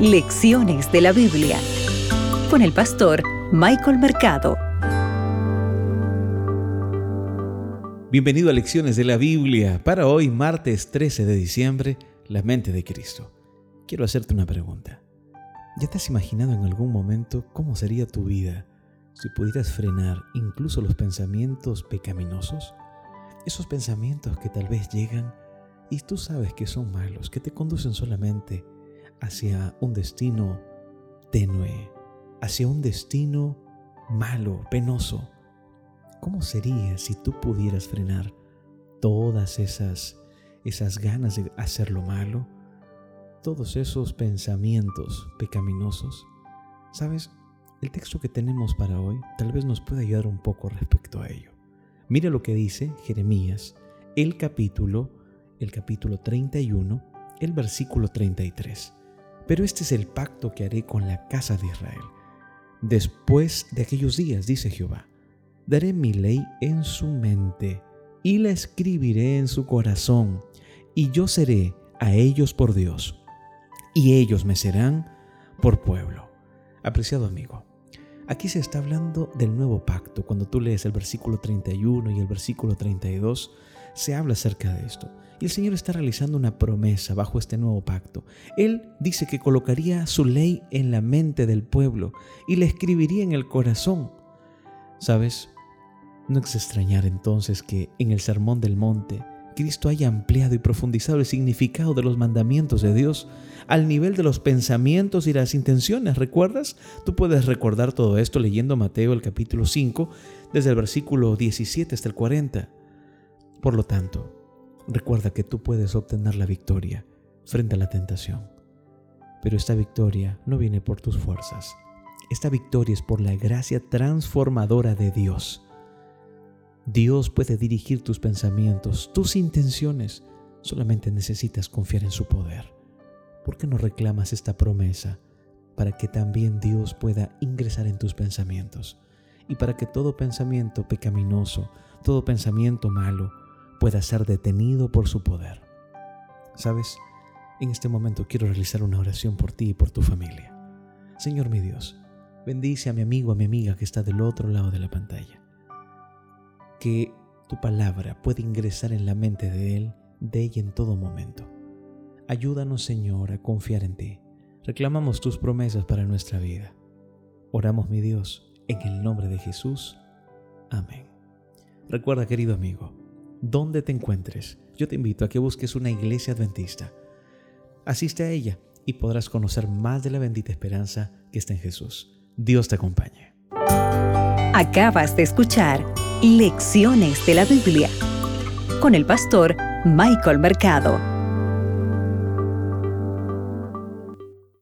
Lecciones de la Biblia con el pastor Michael Mercado. Bienvenido a Lecciones de la Biblia. Para hoy, martes 13 de diciembre, la mente de Cristo. Quiero hacerte una pregunta. ¿Ya te has imaginado en algún momento cómo sería tu vida si pudieras frenar incluso los pensamientos pecaminosos? Esos pensamientos que tal vez llegan y tú sabes que son malos, que te conducen solamente hacia un destino tenue, hacia un destino malo, penoso. ¿Cómo sería si tú pudieras frenar todas esas esas ganas de hacer lo malo, todos esos pensamientos pecaminosos? ¿Sabes? El texto que tenemos para hoy tal vez nos pueda ayudar un poco respecto a ello. Mira lo que dice Jeremías, el capítulo el capítulo 31, el versículo 33. Pero este es el pacto que haré con la casa de Israel. Después de aquellos días, dice Jehová, daré mi ley en su mente y la escribiré en su corazón, y yo seré a ellos por Dios, y ellos me serán por pueblo. Apreciado amigo, aquí se está hablando del nuevo pacto. Cuando tú lees el versículo 31 y el versículo 32, se habla acerca de esto. Y el Señor está realizando una promesa bajo este nuevo pacto. Él dice que colocaría su ley en la mente del pueblo y la escribiría en el corazón. ¿Sabes? No es extrañar entonces que en el Sermón del Monte Cristo haya ampliado y profundizado el significado de los mandamientos de Dios al nivel de los pensamientos y las intenciones. ¿Recuerdas? Tú puedes recordar todo esto leyendo Mateo el capítulo 5, desde el versículo 17 hasta el 40. Por lo tanto, recuerda que tú puedes obtener la victoria frente a la tentación. Pero esta victoria no viene por tus fuerzas. Esta victoria es por la gracia transformadora de Dios. Dios puede dirigir tus pensamientos, tus intenciones. Solamente necesitas confiar en su poder. ¿Por qué no reclamas esta promesa para que también Dios pueda ingresar en tus pensamientos? Y para que todo pensamiento pecaminoso, todo pensamiento malo, pueda ser detenido por su poder. ¿Sabes? En este momento quiero realizar una oración por ti y por tu familia. Señor mi Dios, bendice a mi amigo, a mi amiga que está del otro lado de la pantalla. Que tu palabra pueda ingresar en la mente de él, de ella en todo momento. Ayúdanos, Señor, a confiar en ti. Reclamamos tus promesas para nuestra vida. Oramos, mi Dios, en el nombre de Jesús. Amén. Recuerda, querido amigo, donde te encuentres, yo te invito a que busques una iglesia adventista. Asiste a ella y podrás conocer más de la bendita esperanza que está en Jesús. Dios te acompañe. Acabas de escuchar Lecciones de la Biblia con el pastor Michael Mercado.